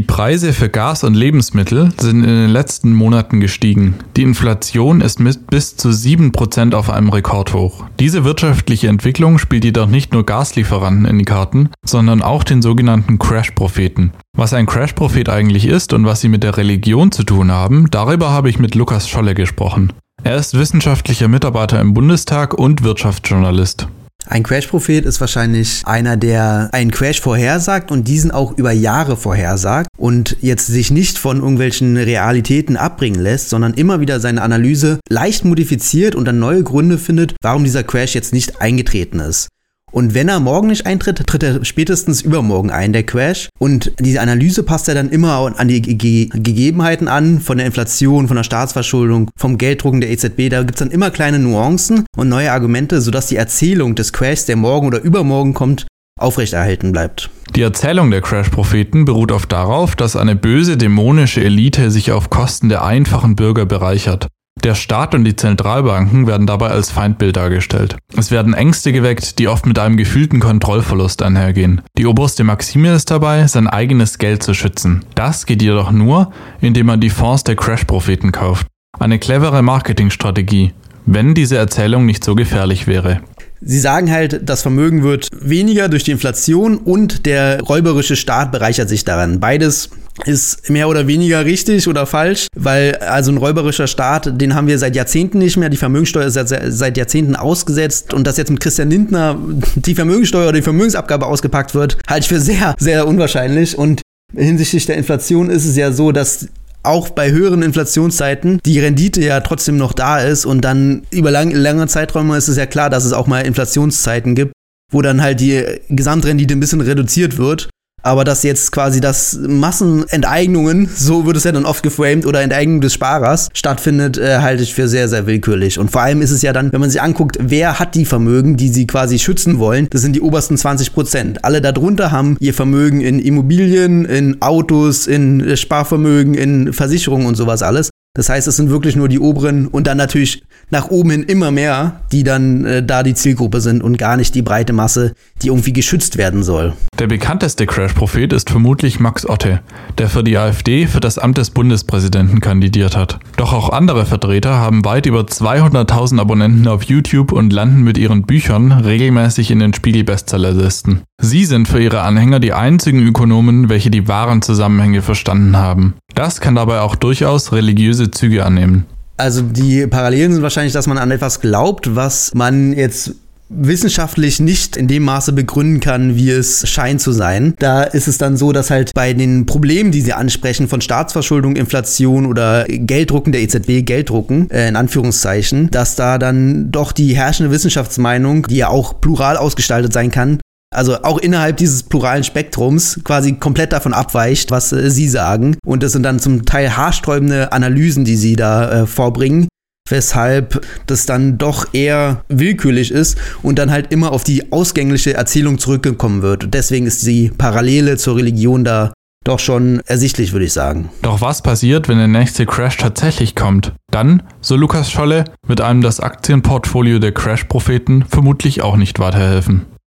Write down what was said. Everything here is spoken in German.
Die Preise für Gas und Lebensmittel sind in den letzten Monaten gestiegen. Die Inflation ist mit bis zu 7% auf einem Rekordhoch. Diese wirtschaftliche Entwicklung spielt jedoch nicht nur Gaslieferanten in die Karten, sondern auch den sogenannten Crash-Propheten. Was ein Crash-Prophet eigentlich ist und was sie mit der Religion zu tun haben, darüber habe ich mit Lukas Scholle gesprochen. Er ist wissenschaftlicher Mitarbeiter im Bundestag und Wirtschaftsjournalist. Ein Crash-Prophet ist wahrscheinlich einer, der einen Crash vorhersagt und diesen auch über Jahre vorhersagt und jetzt sich nicht von irgendwelchen Realitäten abbringen lässt, sondern immer wieder seine Analyse leicht modifiziert und dann neue Gründe findet, warum dieser Crash jetzt nicht eingetreten ist. Und wenn er morgen nicht eintritt, tritt er spätestens übermorgen ein, der Crash. Und diese Analyse passt er dann immer an die Ge Gegebenheiten an, von der Inflation, von der Staatsverschuldung, vom Gelddrucken der EZB. Da gibt es dann immer kleine Nuancen und neue Argumente, sodass die Erzählung des Crashs, der morgen oder übermorgen kommt, aufrechterhalten bleibt. Die Erzählung der Crash-Propheten beruht oft darauf, dass eine böse dämonische Elite sich auf Kosten der einfachen Bürger bereichert. Der Staat und die Zentralbanken werden dabei als Feindbild dargestellt. Es werden Ängste geweckt, die oft mit einem gefühlten Kontrollverlust einhergehen. Die oberste Maxime ist dabei, sein eigenes Geld zu schützen. Das geht jedoch nur, indem man die Fonds der Crash-Propheten kauft. Eine clevere Marketingstrategie, wenn diese Erzählung nicht so gefährlich wäre. Sie sagen halt, das Vermögen wird weniger durch die Inflation und der räuberische Staat bereichert sich daran. Beides ist mehr oder weniger richtig oder falsch, weil also ein räuberischer Staat, den haben wir seit Jahrzehnten nicht mehr. Die Vermögenssteuer ist seit Jahrzehnten ausgesetzt und dass jetzt mit Christian Lindner die Vermögenssteuer oder die Vermögensabgabe ausgepackt wird, halte ich für sehr, sehr unwahrscheinlich. Und hinsichtlich der Inflation ist es ja so, dass auch bei höheren Inflationszeiten die Rendite ja trotzdem noch da ist und dann über lang, lange Zeiträume ist es ja klar, dass es auch mal Inflationszeiten gibt, wo dann halt die Gesamtrendite ein bisschen reduziert wird. Aber dass jetzt quasi das Massenenteignungen, so wird es ja dann oft geframed, oder Enteignung des Sparers stattfindet, äh, halte ich für sehr, sehr willkürlich. Und vor allem ist es ja dann, wenn man sich anguckt, wer hat die Vermögen, die sie quasi schützen wollen, das sind die obersten 20 Prozent. Alle darunter haben ihr Vermögen in Immobilien, in Autos, in Sparvermögen, in Versicherungen und sowas alles. Das heißt, es sind wirklich nur die oberen und dann natürlich nach oben hin immer mehr, die dann äh, da die Zielgruppe sind und gar nicht die breite Masse, die irgendwie geschützt werden soll. Der bekannteste Crash-Prophet ist vermutlich Max Otte, der für die AfD für das Amt des Bundespräsidenten kandidiert hat. Doch auch andere Vertreter haben weit über 200.000 Abonnenten auf YouTube und landen mit ihren Büchern regelmäßig in den Spiegel-Bestsellerlisten. Sie sind für ihre Anhänger die einzigen Ökonomen, welche die wahren Zusammenhänge verstanden haben. Das kann dabei auch durchaus religiöse Züge annehmen. Also die Parallelen sind wahrscheinlich, dass man an etwas glaubt, was man jetzt wissenschaftlich nicht in dem Maße begründen kann, wie es scheint zu sein. Da ist es dann so, dass halt bei den Problemen, die sie ansprechen, von Staatsverschuldung, Inflation oder Gelddrucken der EZB, Gelddrucken, äh, in Anführungszeichen, dass da dann doch die herrschende Wissenschaftsmeinung, die ja auch plural ausgestaltet sein kann, also auch innerhalb dieses pluralen Spektrums quasi komplett davon abweicht, was äh, sie sagen. Und das sind dann zum Teil haarsträubende Analysen, die sie da äh, vorbringen, weshalb das dann doch eher willkürlich ist und dann halt immer auf die ausgängliche Erzählung zurückgekommen wird. Und deswegen ist die Parallele zur Religion da doch schon ersichtlich, würde ich sagen. Doch was passiert, wenn der nächste Crash tatsächlich kommt? Dann, so Lukas Scholle, wird einem das Aktienportfolio der Crash-Propheten vermutlich auch nicht weiterhelfen.